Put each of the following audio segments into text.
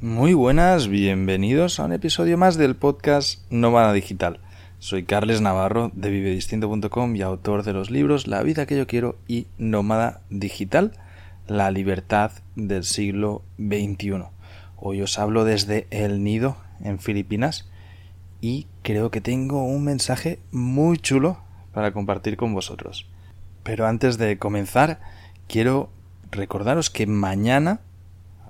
Muy buenas, bienvenidos a un episodio más del podcast Nómada Digital. Soy Carles Navarro de vivedistinto.com y autor de los libros La vida que yo quiero y Nómada Digital, la libertad del siglo XXI. Hoy os hablo desde El Nido, en Filipinas, y creo que tengo un mensaje muy chulo para compartir con vosotros. Pero antes de comenzar, quiero recordaros que mañana,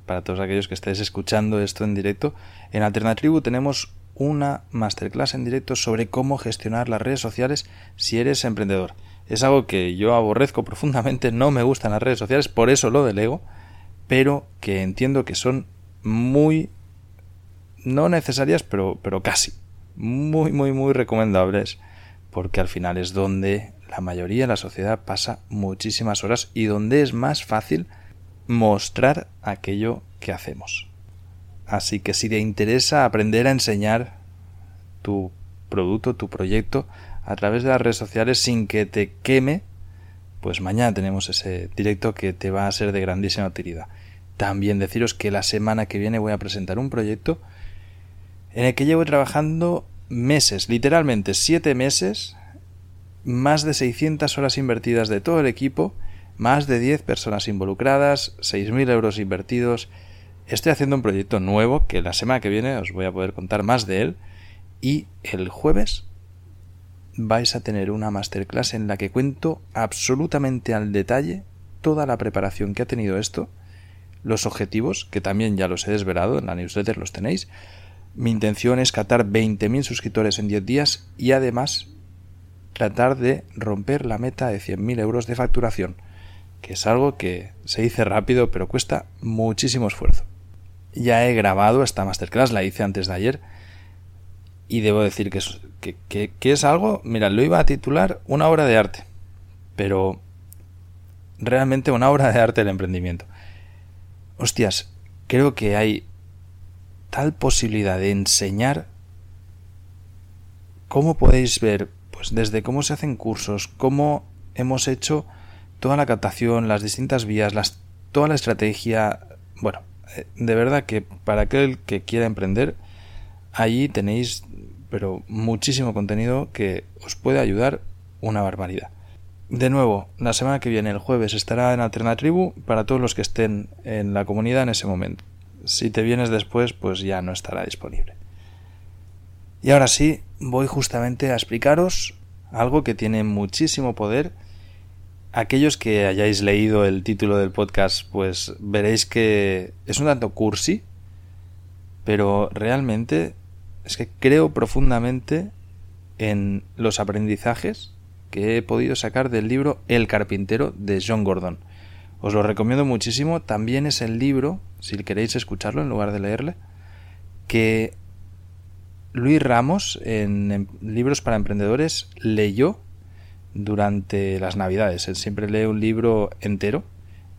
para todos aquellos que estéis escuchando esto en directo, en Alternatribu tenemos una masterclass en directo sobre cómo gestionar las redes sociales si eres emprendedor. Es algo que yo aborrezco profundamente, no me gustan las redes sociales, por eso lo delego, pero que entiendo que son muy no necesarias, pero, pero casi muy, muy, muy recomendables, porque al final es donde la mayoría de la sociedad pasa muchísimas horas y donde es más fácil mostrar aquello que hacemos. Así que si te interesa aprender a enseñar tu producto, tu proyecto a través de las redes sociales sin que te queme, pues mañana tenemos ese directo que te va a ser de grandísima utilidad. También deciros que la semana que viene voy a presentar un proyecto en el que llevo trabajando meses, literalmente siete meses, más de 600 horas invertidas de todo el equipo, más de 10 personas involucradas, 6.000 euros invertidos. Estoy haciendo un proyecto nuevo que la semana que viene os voy a poder contar más de él y el jueves vais a tener una masterclass en la que cuento absolutamente al detalle toda la preparación que ha tenido esto, los objetivos, que también ya los he desvelado en la newsletter, los tenéis. Mi intención es catar 20.000 suscriptores en 10 días y además tratar de romper la meta de 100.000 euros de facturación, que es algo que se dice rápido pero cuesta muchísimo esfuerzo. Ya he grabado esta masterclass, la hice antes de ayer, y debo decir que es, que, es algo, mira, lo iba a titular una obra de arte, pero realmente una obra de arte del emprendimiento. Hostias, creo que hay posibilidad de enseñar cómo podéis ver pues desde cómo se hacen cursos, cómo hemos hecho toda la captación, las distintas vías, toda la estrategia. Bueno, eh, de verdad que para aquel que quiera emprender, allí tenéis, pero muchísimo contenido que os puede ayudar una barbaridad. De nuevo, la semana que viene, el jueves, estará en Alternatribu para todos los que estén en la comunidad en ese momento. Si te vienes después, pues ya no estará disponible. Y ahora sí, voy justamente a explicaros algo que tiene muchísimo poder. Aquellos que hayáis leído el título del podcast, pues veréis que es un tanto cursi, pero realmente es que creo profundamente en los aprendizajes que he podido sacar del libro El carpintero de John Gordon. Os lo recomiendo muchísimo, también es el libro, si queréis escucharlo en lugar de leerle, que Luis Ramos, en, Libros para Emprendedores, leyó durante las Navidades. Él siempre lee un libro entero.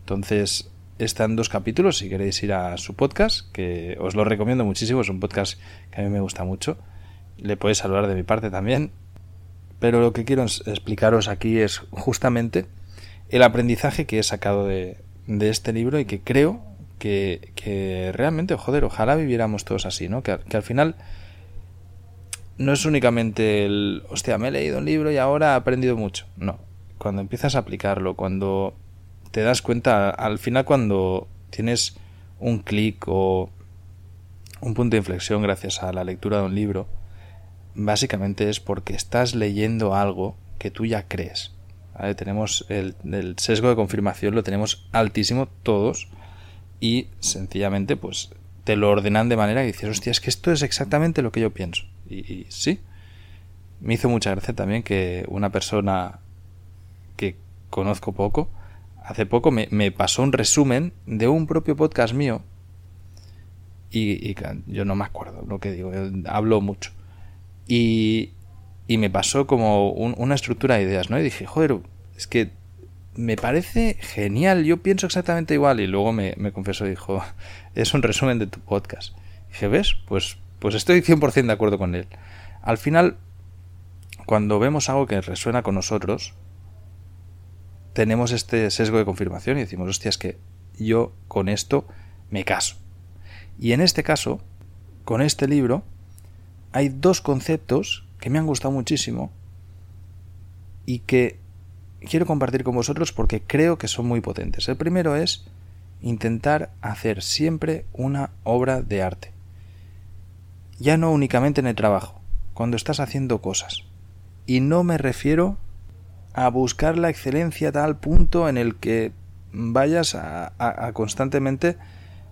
Entonces, están dos capítulos si queréis ir a su podcast, que os lo recomiendo muchísimo. Es un podcast que a mí me gusta mucho. Le podéis saludar de mi parte también. Pero lo que quiero explicaros aquí es justamente el aprendizaje que he sacado de, este libro y que creo que, realmente, joder, ojalá viviéramos todos así, ¿no? que al final no es únicamente el, hostia, me he leído un libro y ahora he aprendido mucho. No, cuando empiezas a aplicarlo, cuando te das cuenta, al final cuando tienes un clic o un punto de inflexión gracias a la lectura de un libro, básicamente es porque estás leyendo algo que tú ya crees. Tenemos el, sesgo de confirmación, lo tenemos altísimo todos y sencillamente pues te lo ordenan de manera que dices, hostia, es que esto es exactamente lo que yo pienso. Y, sí, me hizo mucha gracia también que una persona que conozco poco, hace poco me, pasó un resumen de un propio podcast mío. Y, yo no me acuerdo lo que digo, hablo mucho. Y, y me pasó como una estructura de ideas, ¿no? Y dije, joder, es que me parece genial, yo pienso exactamente igual. Y luego me, confesó, dijo, es un resumen de tu podcast. Dije, ¿ves? Pues, pues estoy 100% de acuerdo con él. Al final, cuando vemos algo que resuena con nosotros, tenemos este sesgo de confirmación y decimos, hostia, es que yo con esto me caso. Y en este caso, con este libro, hay dos conceptos que me han gustado muchísimo y que quiero compartir con vosotros porque creo que son muy potentes. El primero es intentar hacer siempre una obra de arte. Ya no únicamente en el trabajo, cuando estás haciendo cosas. Y no me refiero a buscar la excelencia a tal punto en el que vayas a, constantemente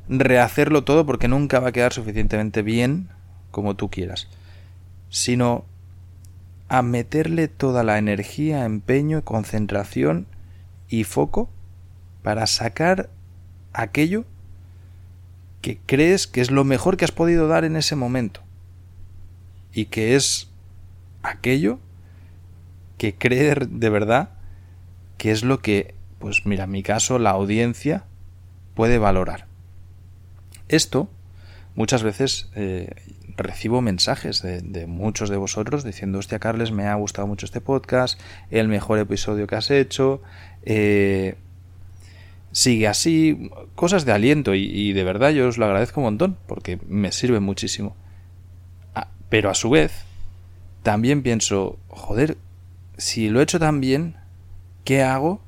rehacerlo todo porque nunca va a quedar suficientemente bien como tú quieras, sino a meterle toda la energía, empeño, concentración y foco para sacar aquello que crees que es lo mejor que has podido dar en ese momento y que es aquello que creer de verdad que es lo que, pues mira, en mi caso, la audiencia puede valorar. Esto muchas veces eh, recibo mensajes de, muchos de vosotros diciendo, hostia, Carles, me ha gustado mucho este podcast, el mejor episodio que has hecho, eh, sigue así, cosas de aliento y, de verdad yo os lo agradezco un montón porque me sirve muchísimo. Ah, pero a su vez, también pienso, joder, si lo he hecho tan bien, ¿qué hago?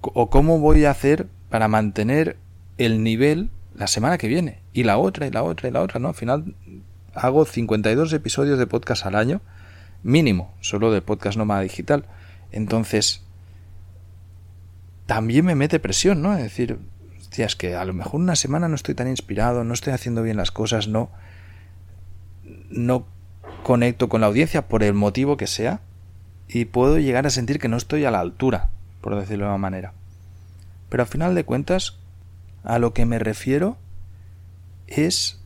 ¿O cómo voy a hacer para mantener el nivel la semana que viene? Y la otra, y la otra, y la otra, ¿no? Al final hago 52 episodios de podcast al año, mínimo, solo de podcast nómada digital. Entonces, también me mete presión, ¿no? Es decir, hostia, es que a lo mejor una semana no estoy tan inspirado, no estoy haciendo bien las cosas, no. No conecto con la audiencia por el motivo que sea y puedo llegar a sentir que no estoy a la altura, por decirlo de una manera. Pero al final de cuentas, a lo que me refiero es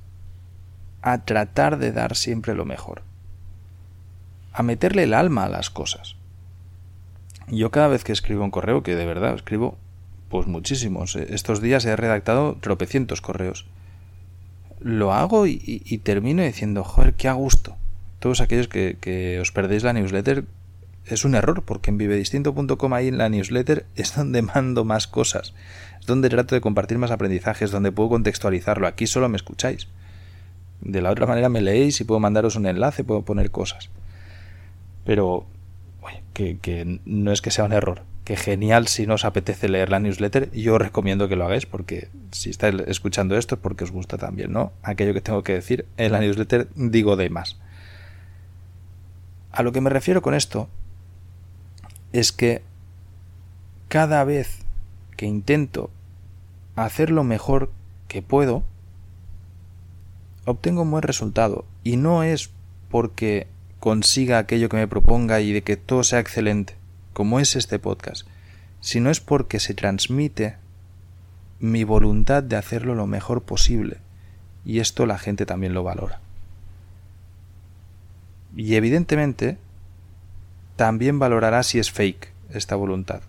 a tratar de dar siempre lo mejor, a meterle el alma a las cosas. Yo cada vez que escribo un correo, que de verdad escribo pues muchísimos, eh, estos días he redactado tropecientos correos, lo hago y, termino diciendo, joder, qué a gusto, todos aquellos que, os perdéis la newsletter es un error, porque en vivedistinto.com ahí en la newsletter es donde mando más cosas, es donde trato de compartir más aprendizajes, donde puedo contextualizarlo. Aquí solo me escucháis. De la otra manera me leéis y puedo mandaros un enlace, puedo poner cosas. Pero, que, que no es que sea un error, que genial si no os apetece leer la newsletter, yo os recomiendo que lo hagáis porque si estáis escuchando esto es porque os gusta también, ¿no? Aquello que tengo que decir en la newsletter digo de más. A lo que me refiero con esto es que cada vez que intento hacer lo mejor que puedo, obtengo un buen resultado. Y no es porque consiga aquello que me proponga y de que todo sea excelente, como es este podcast, sino es porque se transmite mi voluntad de hacerlo lo mejor posible. Y esto la gente también lo valora. Y evidentemente también valorará si es fake esta voluntad.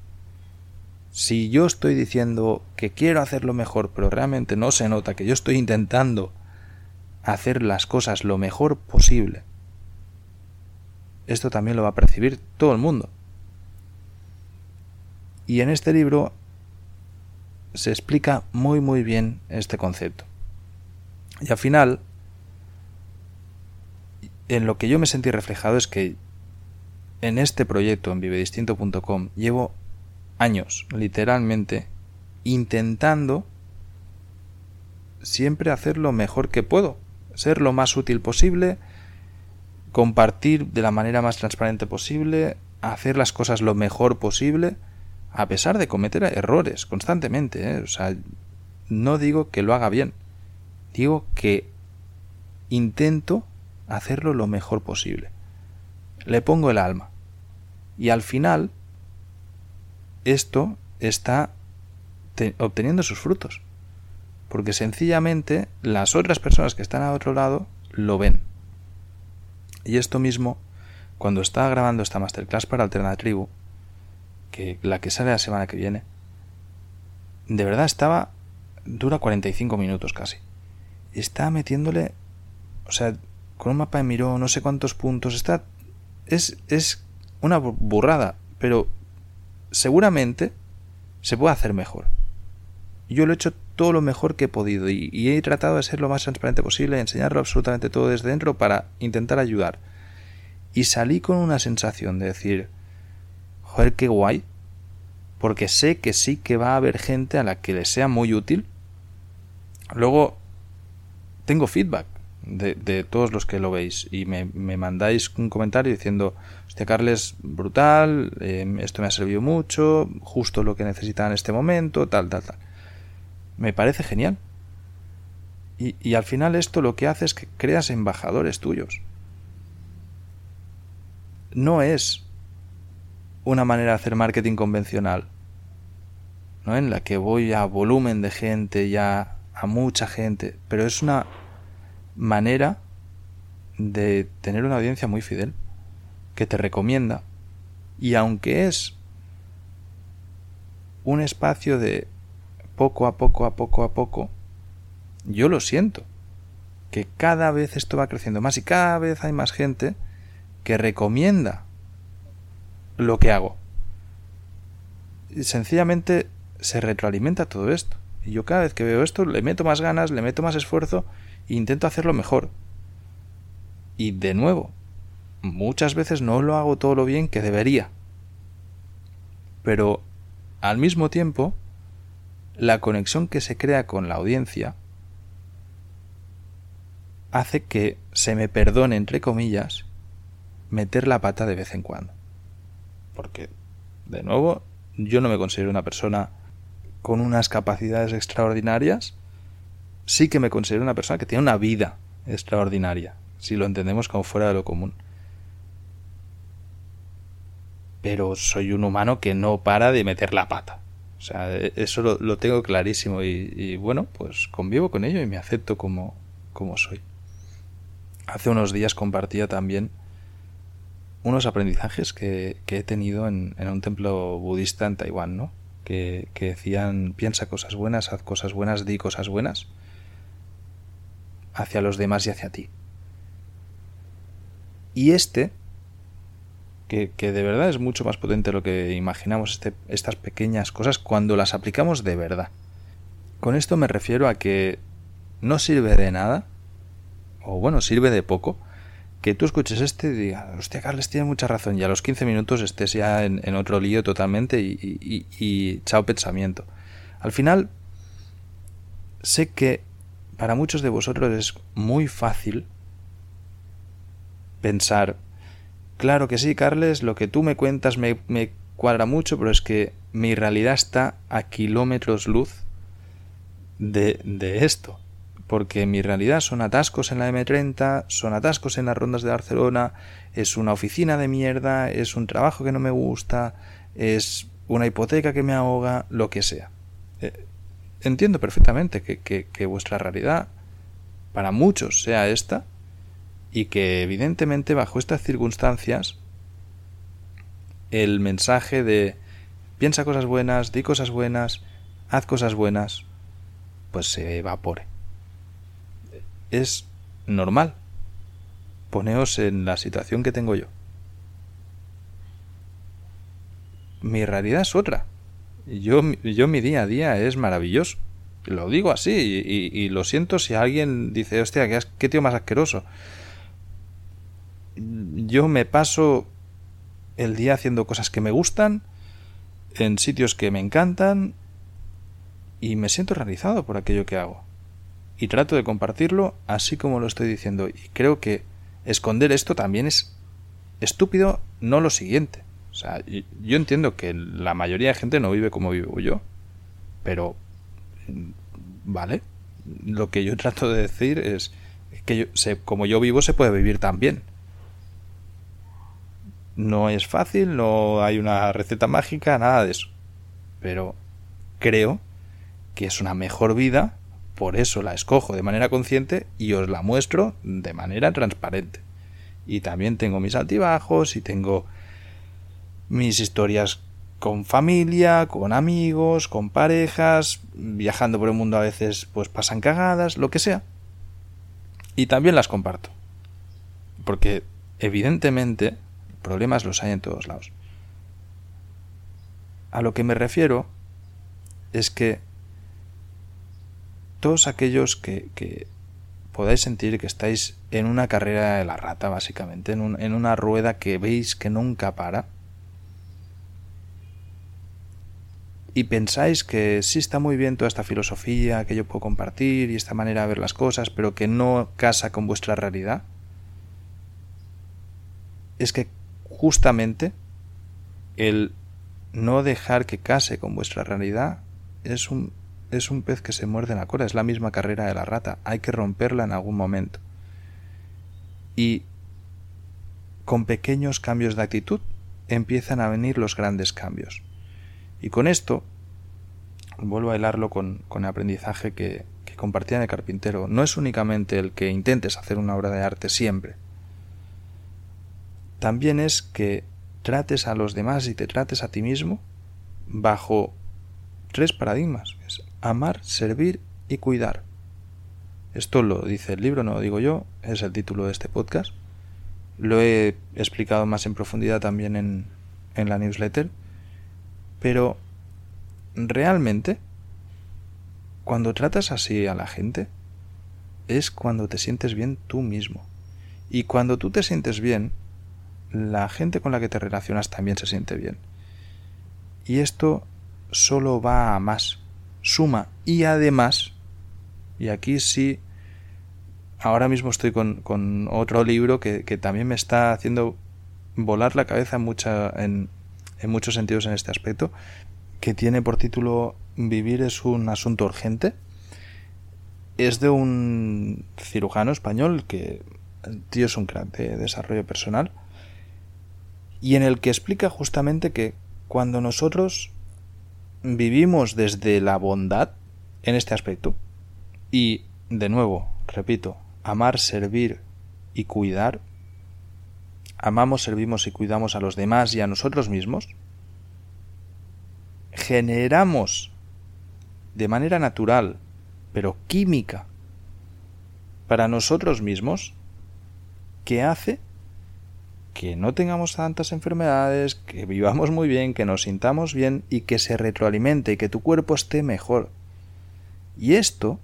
Si yo estoy diciendo que quiero hacerlo mejor, pero realmente no se nota que yo estoy intentando hacer las cosas lo mejor posible, esto también lo va a percibir todo el mundo. Y en este libro se explica muy muy bien este concepto. Y al final, en lo que yo me sentí reflejado es que en este proyecto en vivedistinto.com llevo años, literalmente, intentando siempre hacer lo mejor que puedo, ser lo más útil posible, compartir de la manera más transparente posible, hacer las cosas lo mejor posible, a pesar de cometer errores constantemente. ¿eh? O sea, no digo que lo haga bien, digo que intento hacerlo lo mejor posible. Le pongo el alma. Y al final, esto está obteniendo sus frutos. Porque sencillamente las otras personas que están a otro lado lo ven. Y esto mismo, cuando estaba grabando esta masterclass para Alternatribu, que la que sale la semana que viene, de verdad estaba dura 45 minutos casi. Está metiéndole, o sea, con un mapa de Miró, no sé cuántos puntos, está es es una burrada, pero seguramente se puede hacer mejor. Yo lo he hecho todo lo mejor que he podido y, y, he tratado de ser lo más transparente posible, enseñarlo absolutamente todo desde dentro para intentar ayudar. Y salí con una sensación de decir, joder, qué guay, porque sé que sí que va a haber gente a la que le sea muy útil. Luego, tengo feedback de, todos los que lo veis y me, mandáis un comentario diciendo, hostia Carles, brutal, em, esto me ha servido mucho, justo lo que necesitaba en este momento, tal, tal, tal. Me parece genial. Y, y al final esto lo que hace es que creas embajadores tuyos. No es una manera de hacer marketing convencional ¿no? en la que voy a volumen de gente, ya a mucha gente, pero es una manera de tener una audiencia muy fidel, que te recomienda, y aunque es un espacio de poco a poco a poco a poco, yo lo siento, que cada vez esto va creciendo más y cada vez hay más gente que recomienda lo que hago. Sencillamente se retroalimenta todo esto. Y yo cada vez que veo esto le meto más ganas, le meto más esfuerzo intento hacerlo mejor. Y de nuevo, muchas veces no lo hago todo lo bien que debería. Pero al mismo tiempo, la conexión que se crea con la audiencia hace que se me perdone, entre comillas, meter la pata de vez en cuando. Porque, de nuevo, yo no me considero una persona con unas capacidades extraordinarias, sí que me considero una persona que tiene una vida extraordinaria, si lo entendemos como fuera de lo común. Pero soy un humano que no para de meter la pata. O sea, e, eso lo, tengo clarísimo y, bueno, pues convivo con ello y me acepto como, como soy. Hace unos días compartía también unos aprendizajes que, he tenido en, en, un templo budista en Taiwán, ¿no? que, decían piensa cosas buenas, haz cosas buenas, di cosas buenas hacia los demás y hacia ti. Y este, que, de verdad es mucho más potente de lo que imaginamos, este, estas pequeñas cosas, cuando las aplicamos de verdad. Con esto me refiero a que no sirve de nada, o bueno, sirve de poco, que tú escuches este y digas, hostia, Carles tiene mucha razón, y a los 15 minutos estés ya en, otro lío totalmente y, y, chao pensamiento. Al final, sé que para muchos de vosotros es muy fácil pensar, claro que sí, Carles, lo que tú me cuentas me, cuadra mucho, pero es que mi realidad está a kilómetros luz de, de esto porque mi realidad son atascos en la M30, son atascos en las rondas de Barcelona, es una oficina de mierda, es un trabajo que no me gusta, es una hipoteca que me ahoga, lo que sea. Eh, entiendo perfectamente que, que vuestra realidad para muchos sea esta y que evidentemente bajo estas circunstancias el mensaje de piensa cosas buenas, di cosas buenas, haz cosas buenas, pues se evapore es normal. Poneos en la situación que tengo yo. Mi realidad es otra. Yo, yo mi día a día es maravilloso. Lo digo así y, lo siento si alguien dice, hostia, qué, qué tío más asqueroso. Yo me paso el día haciendo cosas que me gustan, en sitios que me encantan y me siento realizado por aquello que hago y trato de compartirlo así como lo estoy diciendo. Y creo que esconder esto también es estúpido, no lo siguiente. O sea, yo entiendo que la mayoría de gente no vive como vivo yo, pero vale. Lo que yo trato de decir es que yo, como yo vivo se puede vivir también. No es fácil, no hay una receta mágica, nada de eso. pero creo que es una mejor vida, por eso la escojo de manera consciente y os la muestro de manera transparente. Y también tengo mis altibajos y tengo mis historias con familia, con amigos, con parejas, viajando por el mundo a veces pues pasan cagadas, lo que sea. Y también las comparto. Porque evidentemente problemas los hay en todos lados. A lo que me refiero es que todos aquellos que, podáis sentir que estáis en una carrera de la rata, básicamente, en, en una rueda que veis que nunca para, y pensáis que sí está muy bien toda esta filosofía que yo puedo compartir y esta manera de ver las cosas, pero que no casa con vuestra realidad, es que justamente el no dejar que case con vuestra realidad es un, es un pez que se muerde la cola, es la misma carrera de la rata, hay que romperla en algún momento. Y con pequeños cambios de actitud empiezan a venir los grandes cambios. Y con esto, vuelvo a hilarlo con, con el aprendizaje que, que compartía en el carpintero. No es únicamente el que intentes hacer una obra de arte siempre. También es que trates a los demás y te trates a ti mismo bajo tres paradigmas. Es amar, servir y cuidar. Esto lo dice el libro, no lo digo yo, es el título de este podcast. Lo he explicado más en profundidad también en, en la newsletter pero realmente, cuando tratas así a la gente, es cuando te sientes bien tú mismo. Y cuando tú te sientes bien, la gente con la que te relacionas también se siente bien. Y esto solo va a más, suma. Y además, y aquí sí, ahora mismo estoy con, otro libro que, también me está haciendo volar la cabeza mucha, en, en muchos sentidos en este aspecto, que tiene por título Vivir es un asunto urgente. Es de un cirujano español que el tío es un crack de desarrollo personal y en el que explica justamente que cuando nosotros vivimos desde la bondad en este aspecto y de nuevo, repito, amar, servir y cuidar amamos, servimos y cuidamos a los demás y a nosotros mismos, generamos de manera natural, pero química, para nosotros mismos, que hace que no tengamos tantas enfermedades, que vivamos muy bien, que nos sintamos bien y que se retroalimente y que tu cuerpo esté mejor. Y esto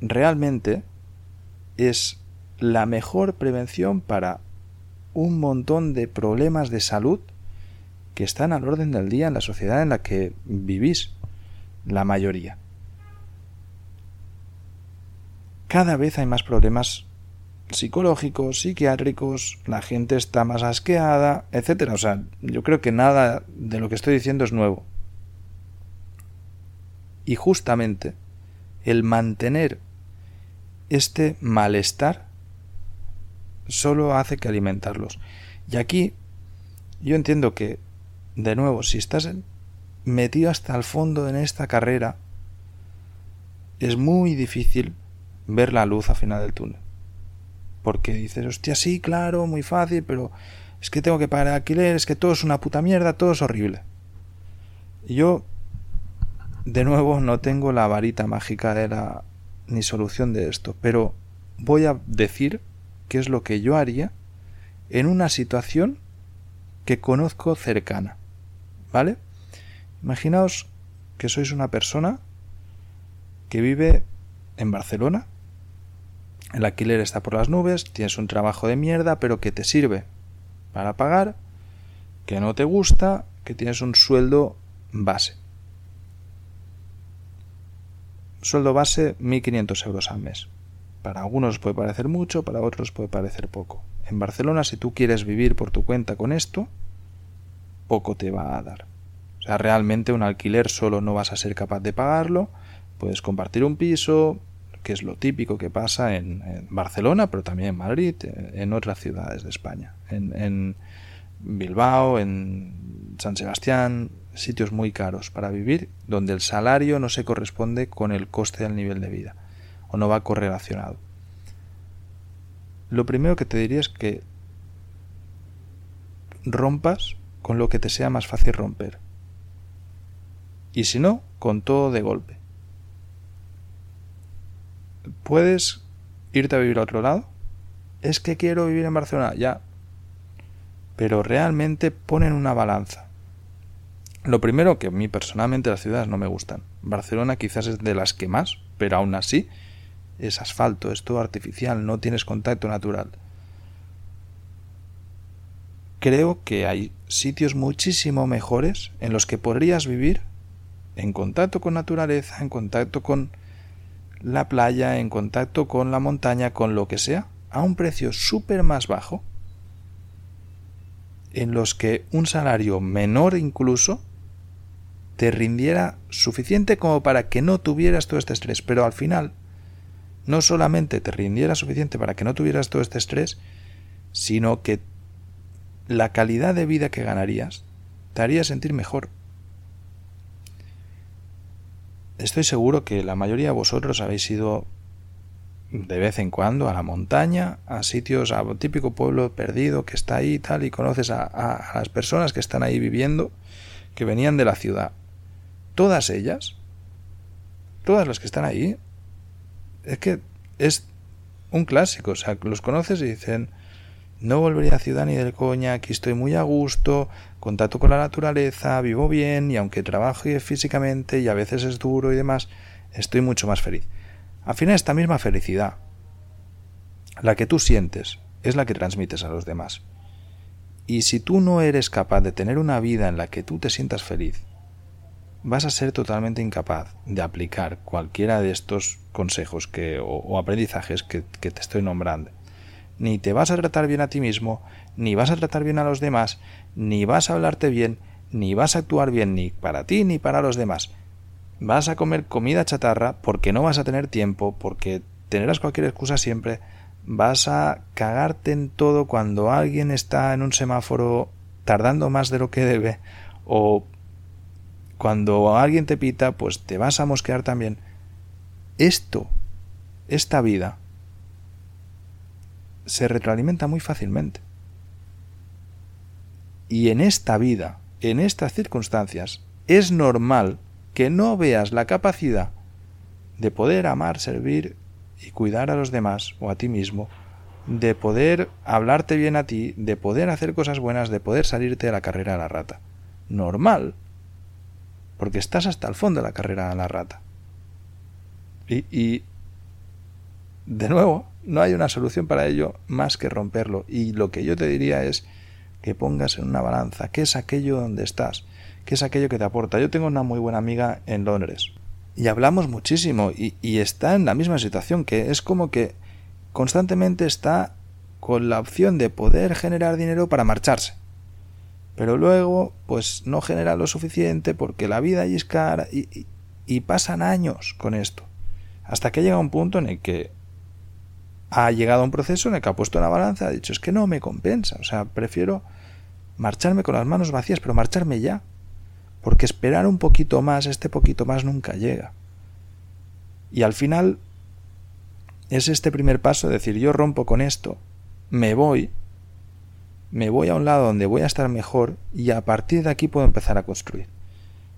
realmente es la mejor prevención para un montón de problemas de salud que están al orden del día en la sociedad en la que vivís, la mayoría. Cada vez hay más problemas psicológicos, psiquiátricos, la gente está más asqueada, etcétera. O sea, yo creo que nada de lo que estoy diciendo es nuevo. Y justamente el mantener este malestar solo hace que alimentarlos. Y aquí yo entiendo que, de nuevo, si estás metido hasta el fondo en esta carrera, es muy difícil ver la luz al final del túnel. Porque dices, hostia, sí, claro, muy fácil, pero es que tengo que pagar alquiler, es que todo es una puta mierda, todo es horrible. Y yo, de nuevo, no tengo la varita mágica de la ni solución de esto, pero voy a decir qué es lo que yo haría en una situación que conozco cercana. ¿Vale? Imaginaos que sois una persona que vive en Barcelona, el alquiler está por las nubes, tienes un trabajo de mierda, pero que te sirve para pagar, que no te gusta, que tienes un sueldo base. Sueldo base 1.500 euros al mes. Para algunos puede parecer mucho, para otros puede parecer poco. En Barcelona, si tú quieres vivir por tu cuenta con esto, poco te va a dar. O sea, realmente un alquiler solo no vas a ser capaz de pagarlo. Puedes compartir un piso, que es lo típico que pasa en, Barcelona, pero también en Madrid, en otras ciudades de España. En, en Bilbao, en San Sebastián, sitios muy caros para vivir donde el salario no se corresponde con el coste del nivel de vida o no va correlacionado. Lo primero que te diría es que rompas con lo que te sea más fácil romper. Y si no, con todo de golpe. ¿Puedes irte a vivir a otro lado? Es que quiero vivir en Barcelona, ya. Pero realmente ponen una balanza. Lo primero que a mí personalmente las ciudades no me gustan. Barcelona quizás es de las que más, pero aún así es asfalto, es todo artificial, no tienes contacto natural. Creo que hay sitios muchísimo mejores en los que podrías vivir en contacto con naturaleza, en contacto con la playa, en contacto con la montaña, con lo que sea, a un precio súper más bajo, en los que un salario menor incluso te rindiera suficiente como para que no tuvieras todo este estrés, pero al final no solamente te rindiera suficiente para que no tuvieras todo este estrés, sino que la calidad de vida que ganarías te haría sentir mejor. Estoy seguro que la mayoría de vosotros habéis ido de vez en cuando a la montaña, a sitios, a un típico pueblo perdido que está ahí y tal, y conoces a, a, las personas que están ahí viviendo, que venían de la ciudad. Todas ellas, todas las que están ahí, es que es un clásico, o sea, los conoces y dicen, no volvería a ciudad ni del coña, aquí estoy muy a gusto, contacto con la naturaleza, vivo bien y aunque trabaje físicamente y a veces es duro y demás, estoy mucho más feliz. Al final esta misma felicidad, la que tú sientes, es la que transmites a los demás. Y si tú no eres capaz de tener una vida en la que tú te sientas feliz, vas a ser totalmente incapaz de aplicar cualquiera de estos consejos que, o, aprendizajes que te estoy nombrando ni te vas a tratar bien a ti mismo, ni vas a tratar bien a los demás, ni vas a hablarte bien, ni vas a actuar bien ni para ti ni para los demás. Vas a comer comida chatarra porque no vas a tener tiempo, porque tendrás cualquier excusa siempre, vas a cagarte en todo cuando alguien está en un semáforo tardando más de lo que debe, o cuando alguien te pita, pues te vas a mosquear también. Esto, esta vida, se retroalimenta muy fácilmente. Y en esta vida, en estas circunstancias, es normal que no veas la capacidad de poder amar, servir y cuidar a los demás o a ti mismo, de poder hablarte bien a ti, de poder hacer cosas buenas, de poder salirte de la carrera a la rata. Normal, porque estás hasta el fondo de la carrera a la rata. Y, de nuevo, no hay una solución para ello más que romperlo. Y lo que yo te diría es que pongas en una balanza qué es aquello donde estás, qué es aquello que te aporta. Yo tengo una muy buena amiga en Londres y hablamos muchísimo y, y está en la misma situación, que es como que constantemente está con la opción de poder generar dinero para marcharse. Pero luego, pues no genera lo suficiente porque la vida es cara y, y, pasan años con esto. Hasta que llega un punto en el que ha llegado un proceso en el que ha puesto una balanza, ha dicho, es que no me compensa, o sea, prefiero marcharme con las manos vacías, pero marcharme ya, porque esperar un poquito más, este poquito más nunca llega. Y al final es este primer paso, decir, yo rompo con esto, me voy, me voy a un lado donde voy a estar mejor y a partir de aquí puedo empezar a construir.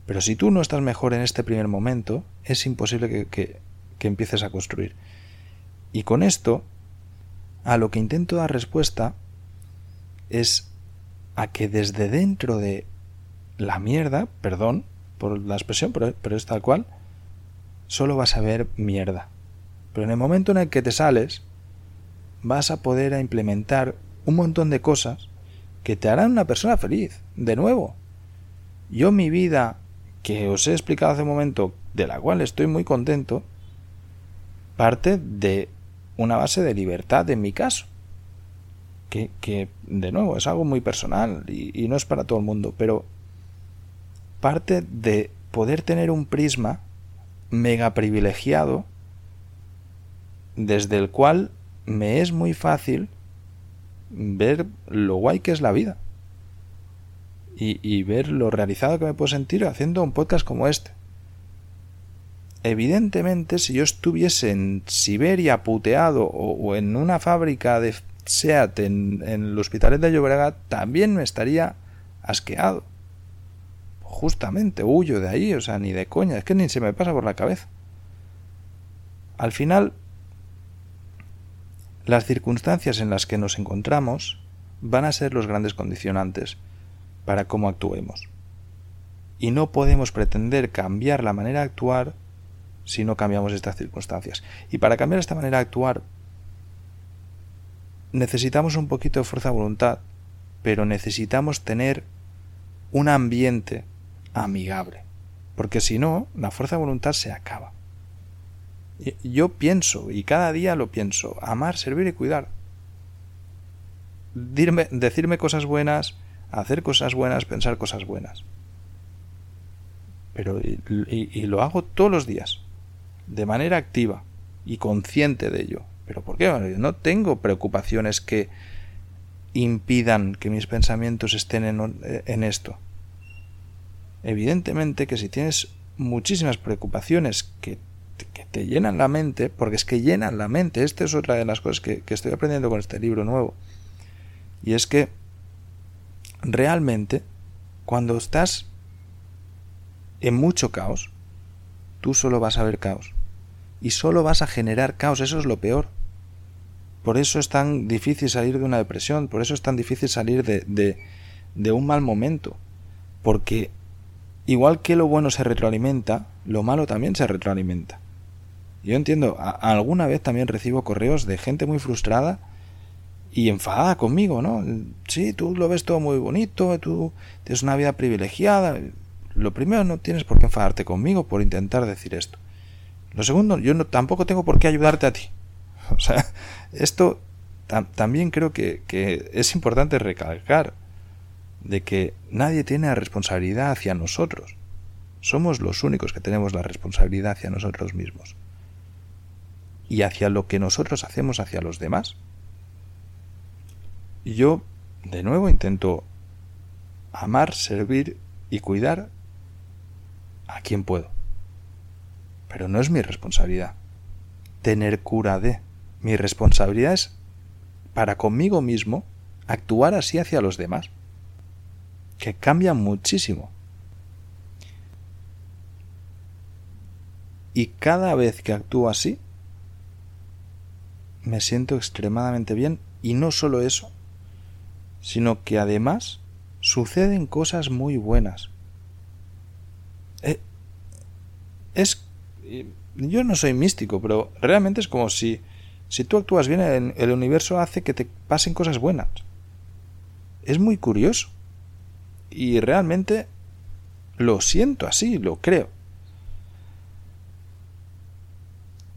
Pero si tú no estás mejor en este primer momento, es imposible que, que, que empieces a construir. Y con esto, a lo que intento dar respuesta es a que desde dentro de la mierda, perdón por la expresión, pero, es tal cual, solo vas a ver mierda. Pero en el momento en el que te sales, vas a poder implementar un montón de cosas que te harán una persona feliz. De nuevo, yo mi vida, que os he explicado hace un momento, de la cual estoy muy contento, parte de una base de libertad en mi caso. Que, que de nuevo, es algo muy personal y, y no es para todo el mundo, pero parte de poder tener un prisma mega privilegiado desde el cual me es muy fácil ver lo guay que es la vida. y, ver lo realizado que me puedo sentir haciendo un podcast como este. Evidentemente, si yo estuviese en Siberia puteado o, en una fábrica de SEAT en, en el Hospitalet de Llobregat, también me estaría asqueado. Justamente, huyo de ahí, o sea, ni de coña, es que ni se me pasa por la cabeza. Al final, las circunstancias en las que nos encontramos van a ser los grandes condicionantes para cómo actuemos. Y no podemos pretender cambiar la manera de actuar si no cambiamos estas circunstancias. Y para cambiar esta manera de actuar necesitamos un poquito de fuerza de voluntad, pero necesitamos tener un ambiente amigable, porque si no, la fuerza de voluntad se acaba. Yo pienso, y cada día lo pienso, amar, servir y cuidar. decirme cosas buenas, hacer cosas buenas, pensar cosas buenas. Pero y, lo hago todos los días, de manera activa y consciente de ello. ¿Pero por qué? no tengo preocupaciones que impidan que mis pensamientos estén en, en esto. Evidentemente que si tienes muchísimas preocupaciones que que te llenan la mente, porque es que llenan la mente. Esta es otra de las cosas que, estoy aprendiendo con este libro nuevo. Y es que realmente, cuando estás en mucho caos, tú solo vas a ver caos. Y solo vas a generar caos, eso es lo peor. Por eso es tan difícil salir de una depresión, por eso es tan difícil salir de, de, de un mal momento. Porque igual que lo bueno se retroalimenta, lo malo también se retroalimenta. Yo entiendo, alguna vez también recibo correos de gente muy frustrada y enfadada conmigo, ¿no? Sí, tú lo ves todo muy bonito, tú tienes una vida privilegiada. Lo primero, no tienes por qué enfadarte conmigo por intentar decir esto. Lo segundo, yo no, tampoco tengo por qué ayudarte a ti. O sea, esto también creo que, que es importante recalcar de que nadie tiene la responsabilidad hacia nosotros. Somos los únicos que tenemos la responsabilidad hacia nosotros mismos y hacia lo que nosotros hacemos hacia los demás. Y yo, de nuevo, intento amar, servir y cuidar a quien puedo. Pero no es mi responsabilidad tener cura de. Mi responsabilidad es, para conmigo mismo, actuar así hacia los demás. Que cambia muchísimo. Y cada vez que actúo así, me siento extremadamente bien y no solo eso, sino que además suceden cosas muy buenas. Eh, es yo no soy místico, pero realmente es como si si tú actúas bien el universo hace que te pasen cosas buenas. Es muy curioso. Y realmente lo siento así, lo creo.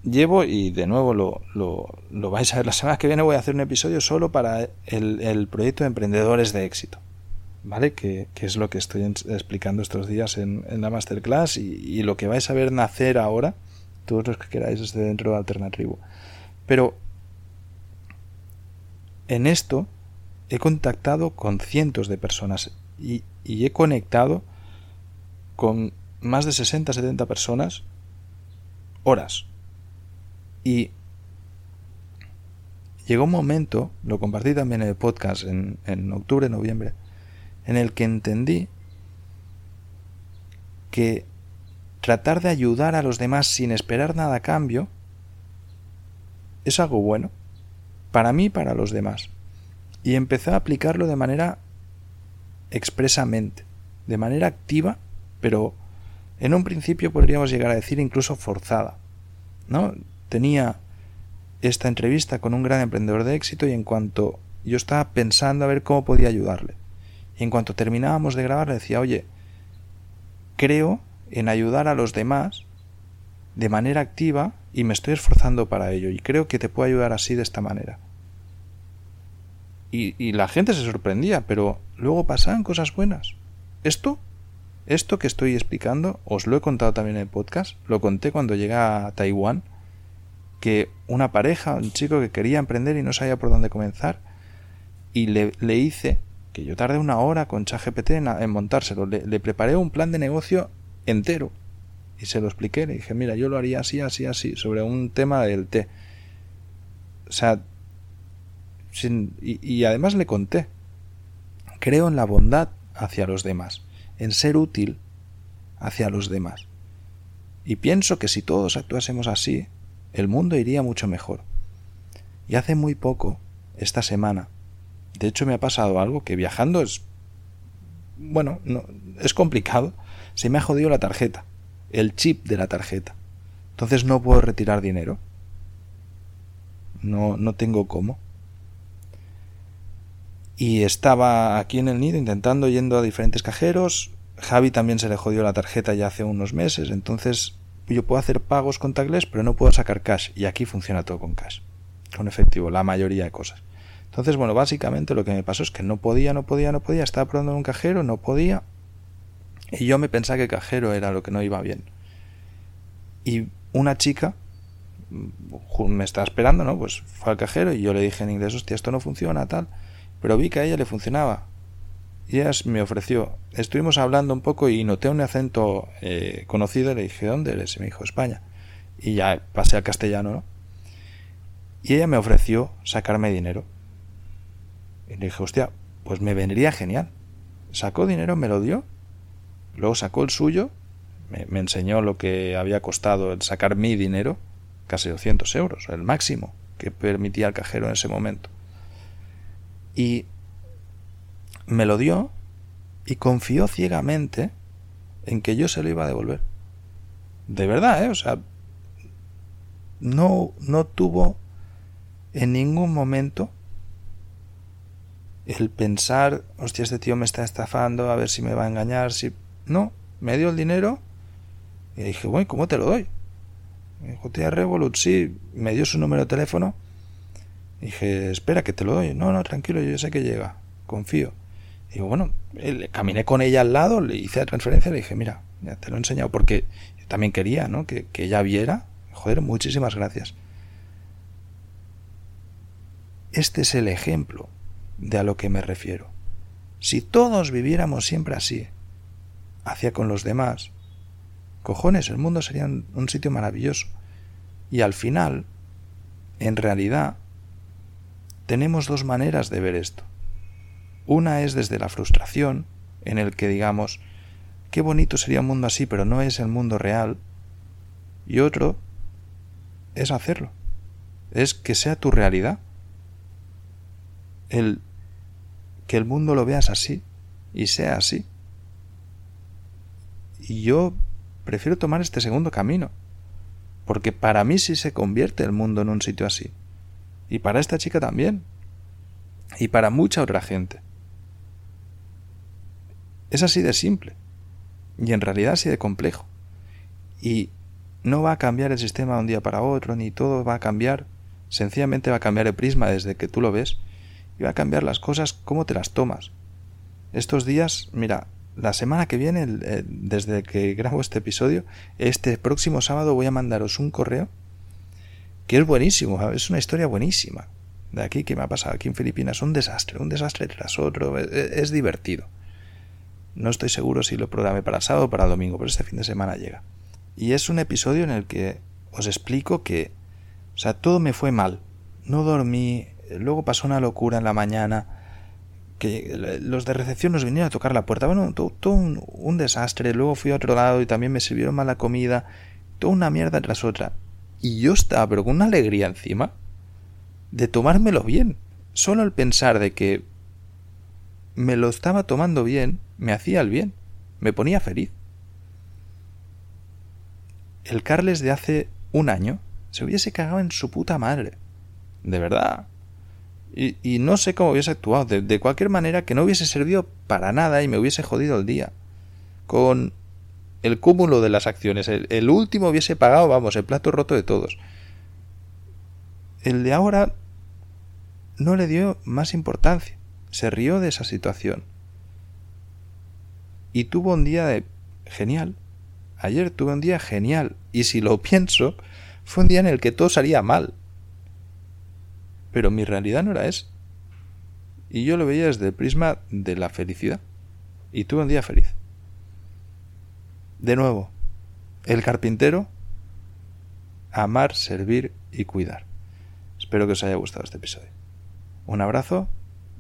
Llevo, y de nuevo lo, lo, vais a ver la semana que viene, voy a hacer un episodio solo para el, proyecto de emprendedores de éxito. ¿Vale? Que, es lo que estoy explicando estos días en, la masterclass y, lo que vais a ver nacer ahora, todos los que queráis desde dentro de Alternativo. Pero en esto he contactado con cientos de personas y, y he conectado con más de 60, 70 personas horas y llegó un momento, lo compartí también en el podcast en, octubre, noviembre, en el que entendí que tratar de ayudar a los demás sin esperar nada a cambio es algo bueno, para mí y para los demás. Y empecé a aplicarlo de manera expresamente, de manera activa, pero en un principio podríamos llegar a decir incluso forzada. ¿No? Tenía esta entrevista con un gran emprendedor de éxito y en cuanto yo estaba pensando a ver cómo podía ayudarle. Y en cuanto terminábamos de grabar le decía, oye, creo en ayudar a los demás de manera activa y me estoy esforzando para ello y creo que te puedo ayudar así de esta manera. Y, y la gente se sorprendía, pero luego pasaban cosas buenas. Esto, esto que estoy explicando, os lo he contado también en el podcast, lo conté cuando llegué a Taiwán que una pareja, un chico que quería emprender y no sabía por dónde comenzar, y le, hice que yo tardé una hora con ChatGPT en, en montárselo. Le, le preparé un plan de negocio entero y se lo expliqué. Le dije, mira, yo lo haría así, así, así, sobre un tema del té. O sea, y, y además le conté. Creo en la bondad hacia los demás, en ser útil hacia los demás. Y pienso que si todos actuásemos así, el mundo iría mucho mejor. Y hace muy poco, esta semana, de hecho me ha pasado algo que viajando es... Bueno, no, es complicado. Se me ha jodido la tarjeta, el chip de la tarjeta. Entonces no puedo retirar dinero. No, no tengo cómo. Y estaba aquí en el nido intentando yendo a diferentes cajeros. Javi también se le jodió la tarjeta ya hace unos meses. Entonces yo puedo hacer pagos contactless, pero no puedo sacar cash. Y aquí funciona todo con cash. Con efectivo, la mayoría de cosas. Entonces, bueno, básicamente lo que me pasó es que no podía, no podía, no podía. Estaba probando en un cajero, no podía. Y yo me pensaba que el cajero era lo que no iba bien. Y una chica me estaba esperando, ¿no? Pues fue al cajero y yo le dije en inglés, hostia, esto no funciona, tal. Pero vi que a ella le funcionaba. Y ella me ofreció. Estuvimos hablando un poco y noté un acento eh, conocido. Le dije, ¿dónde eres? Y me dijo, España. Y ya pasé al castellano, ¿no? Y ella me ofreció sacarme dinero. Y le dije, hostia, pues me vendría genial. Sacó dinero, me lo dio. Luego sacó el suyo. Me, me enseñó lo que había costado el sacar mi dinero. Casi 200 euros, el máximo que permitía el cajero en ese momento y me lo dio y confió ciegamente en que yo se lo iba a devolver. De verdad, ¿eh? O sea, no, no tuvo en ningún momento el pensar, hostia, este tío me está estafando, a ver si me va a engañar, si... No, me dio el dinero y dije, bueno, ¿cómo te lo doy? Me dijo, tía Revolut, sí, me dio su número de teléfono Dije, espera, que te lo doy. No, no, tranquilo, yo sé que llega. Confío. Digo, bueno, caminé con ella al lado, le hice la transferencia, le dije, mira, ya te lo he enseñado porque también quería, ¿no? Que, que ella viera. Joder, muchísimas gracias. Este es el ejemplo de a lo que me refiero. Si todos viviéramos siempre así, hacia con los demás, cojones, el mundo sería un sitio maravilloso. Y al final, en realidad, tenemos dos maneras de ver esto. Una es desde la frustración, en el que digamos, qué bonito sería un mundo así, pero no es el mundo real. Y otro es hacerlo. Es que sea tu realidad. El que el mundo lo veas así y sea así. Y yo prefiero tomar este segundo camino, porque para mí sí se convierte el mundo en un sitio así. Y para esta chica también. Y para mucha otra gente. Es así de simple. Y en realidad así de complejo. Y no va a cambiar el sistema de un día para otro, ni todo va a cambiar. Sencillamente va a cambiar el prisma desde que tú lo ves. Y va a cambiar las cosas, cómo te las tomas. Estos días, mira, la semana que viene, eh, desde que grabo este episodio, este próximo sábado voy a mandaros un correo que es buenísimo, es una historia buenísima. De aquí que me ha pasado aquí en Filipinas, un desastre, un desastre tras otro, es, es divertido. No estoy seguro si lo programé para sábado o para domingo, pero este fin de semana llega. Y es un episodio en el que os explico que, o sea, todo me fue mal. No dormí, luego pasó una locura en la mañana, que los de recepción nos vinieron a tocar la puerta. Bueno, todo, todo un, desastre. Luego fui a otro lado y también me sirvieron mal la comida. Toda una mierda tras otra. Y yo estaba, pero con una alegría encima, de tomármelo bien. Solo el pensar de que me lo estaba tomando bien, me hacía el bien, me ponía feliz. El Carles de hace un año se hubiese cagado en su puta madre. De verdad. Y, no sé cómo hubiese actuado. De, cualquier manera, que no hubiese servido para nada y me hubiese jodido el día. Con el cúmulo de las acciones. El, último hubiese pagado, vamos, el plato roto de todos. El de ahora no le dio más importancia. Se rió de esa situación. Y tuvo un día genial. Ayer tuve un día genial. Y si lo pienso, fue un día en el que todo salía mal. Pero mi realidad no era esa. y yo lo veía desde el prisma de la felicidad. Y tuve un día feliz. De nuevo, el carpintero, amar, servir y cuidar. Espero que os haya gustado este episodio. Un abrazo